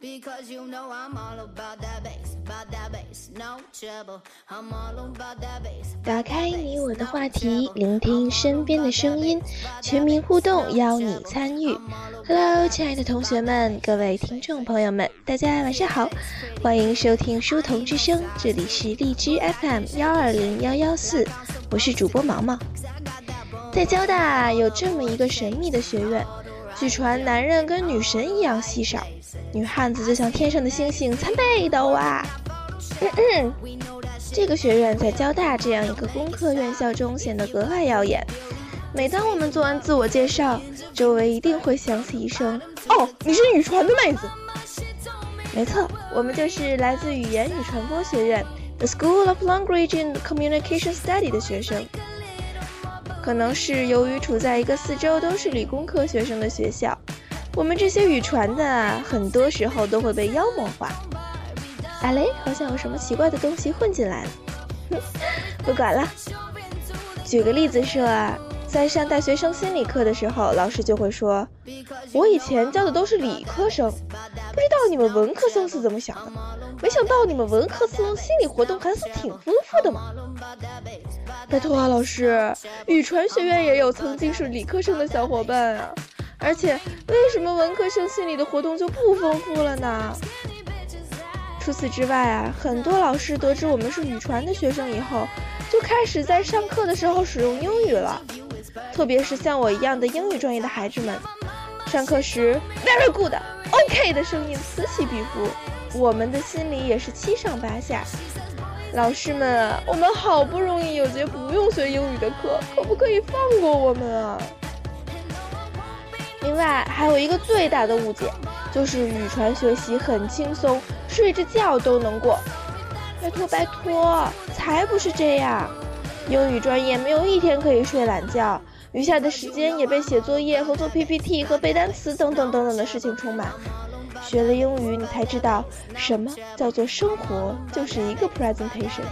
Because you know I'm all about that bass, about that bass, no trouble. I'm all about that bass. 打开你我的话题，聆听身边的声音，全民互动，邀你参与。Hello，亲爱的同学们，各位听众朋友们，大家晚上好，欢迎收听书童之声，这里是荔枝 FM 幺二零幺幺四，我是主播毛毛。在交大有这么一个神秘的学院，据传男人跟女神一样稀少。女汉子就像天上的星星，参北斗啊！这个学院在交大这样一个工科院校中显得格外耀眼。每当我们做完自我介绍，周围一定会响起一声：“哦，你是语传的妹子。”没错，我们就是来自语言与传播学院 The School of Language and Communication Study 的学生。可能是由于处在一个四周都是理工科学生的学校。我们这些语传的啊，很多时候都会被妖魔化。哎嘞，好像有什么奇怪的东西混进来了。不管了。举个例子说啊，在上大学生心理课的时候，老师就会说：“我以前教的都是理科生，不知道你们文科生是怎么想的。没想到你们文科生心理活动还是挺丰富的嘛。”拜托啊，老师，宇传学院也有曾经是理科生的小伙伴啊。而且，为什么文科生心理的活动就不丰富了呢？除此之外啊，很多老师得知我们是宇传的学生以后，就开始在上课的时候使用英语了。特别是像我一样的英语专业的孩子们，上课时 “very good”、“OK” 的声音此起彼伏，我们的心里也是七上八下。老师们，我们好不容易有节不用学英语的课，可不可以放过我们啊？另外还有一个最大的误解，就是语传学习很轻松，睡着觉都能过。拜托拜托，才不是这样！英语专业没有一天可以睡懒觉，余下的时间也被写作业和做 PPT 和背单词等等等等的事情充满。学了英语，你才知道什么叫做生活就是一个 presentation，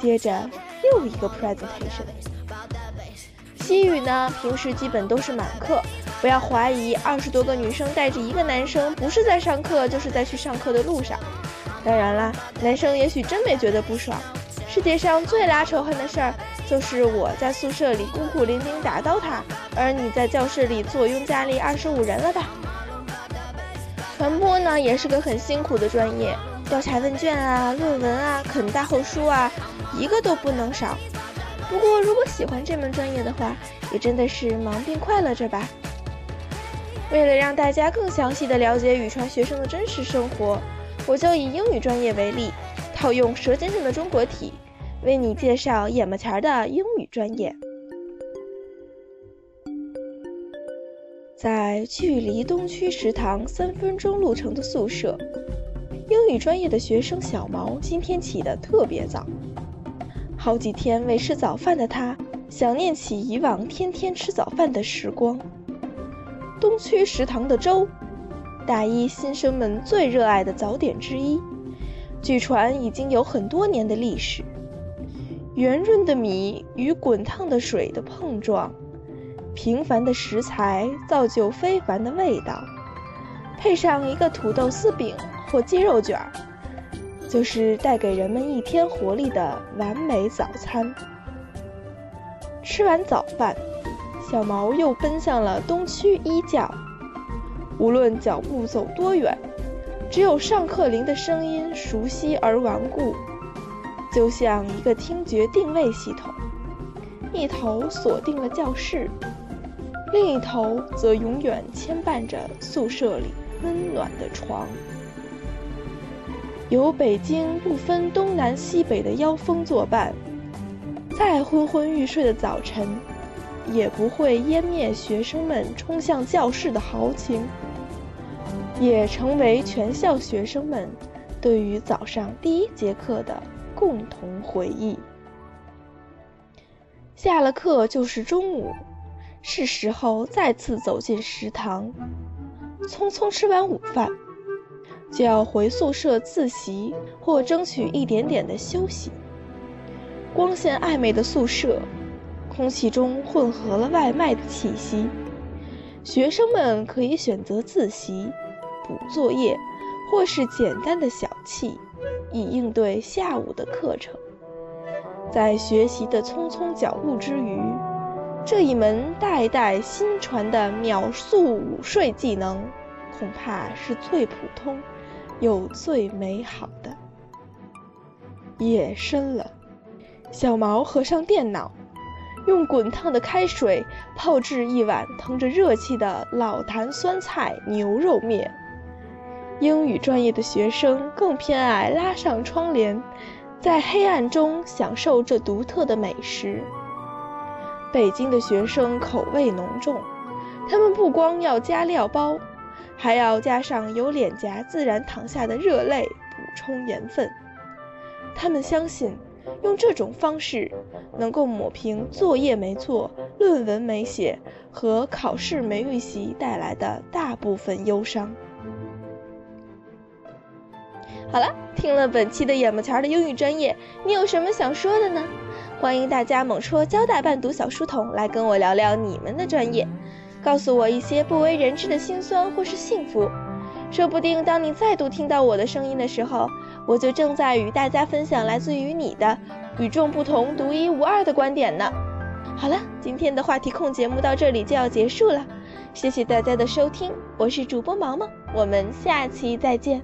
接着又一个 presentation。西语呢，平时基本都是满课。不要怀疑，二十多个女生带着一个男生，不是在上课，就是在去上课的路上。当然啦，男生也许真没觉得不爽。世界上最拉仇恨的事儿，就是我在宿舍里孤苦伶仃打 DOTA，而你在教室里坐拥家里二十五人了吧？传播呢，也是个很辛苦的专业，调查问卷啊，论文啊，啃大厚书啊，一个都不能少。不过，如果喜欢这门专业的话，也真的是忙并快乐着吧。为了让大家更详细的了解语传学生的真实生活，我就以英语专业为例，套用《舌尖上的中国体》，为你介绍眼巴前的英语专业。在距离东区食堂三分钟路程的宿舍，英语专业的学生小毛今天起得特别早。好几天未吃早饭的他，想念起以往天天吃早饭的时光。东区食堂的粥，大一新生们最热爱的早点之一，据传已经有很多年的历史。圆润的米与滚烫的水的碰撞，平凡的食材造就非凡的味道，配上一个土豆丝饼或鸡肉卷儿，就是带给人们一天活力的完美早餐。吃完早饭。小毛又奔向了东区一教，无论脚步走多远，只有上课铃的声音熟悉而顽固，就像一个听觉定位系统。一头锁定了教室，另一头则永远牵绊着宿舍里温暖的床。有北京不分东南西北的妖风作伴，再昏昏欲睡的早晨。也不会湮灭学生们冲向教室的豪情，也成为全校学生们对于早上第一节课的共同回忆。下了课就是中午，是时候再次走进食堂，匆匆吃完午饭，就要回宿舍自习或争取一点点的休息。光线暧昧的宿舍。空气中混合了外卖的气息，学生们可以选择自习、补作业，或是简单的小憩，以应对下午的课程。在学习的匆匆脚步之余，这一门代代新传的秒速午睡技能，恐怕是最普通又最美好的。夜深了，小毛合上电脑，用滚烫的开水泡制一碗腾着热气的老坛酸菜牛肉面。英语专业的学生更偏爱拉上窗帘。在黑暗中享受这独特的美食。北京的学生口味浓重，他们不光要加料包，还要加上由脸颊自然淌下的热泪补充盐分。他们相信，用这种方式能够抹平作业没做、论文没写和考试没预习带来的大部分忧伤。好了，听了本期的眼巴前的英语专业，你有什么想说的呢？欢迎大家猛戳交大伴读小书童来跟我聊聊你们的专业，告诉我一些不为人知的辛酸或是幸福。说不定当你再度听到我的声音的时候，我就正在与大家分享来自于你的与众不同、独一无二的观点呢。好了，今天的话题控节目到这里就要结束了，谢谢大家的收听，我是主播毛毛，我们下期再见。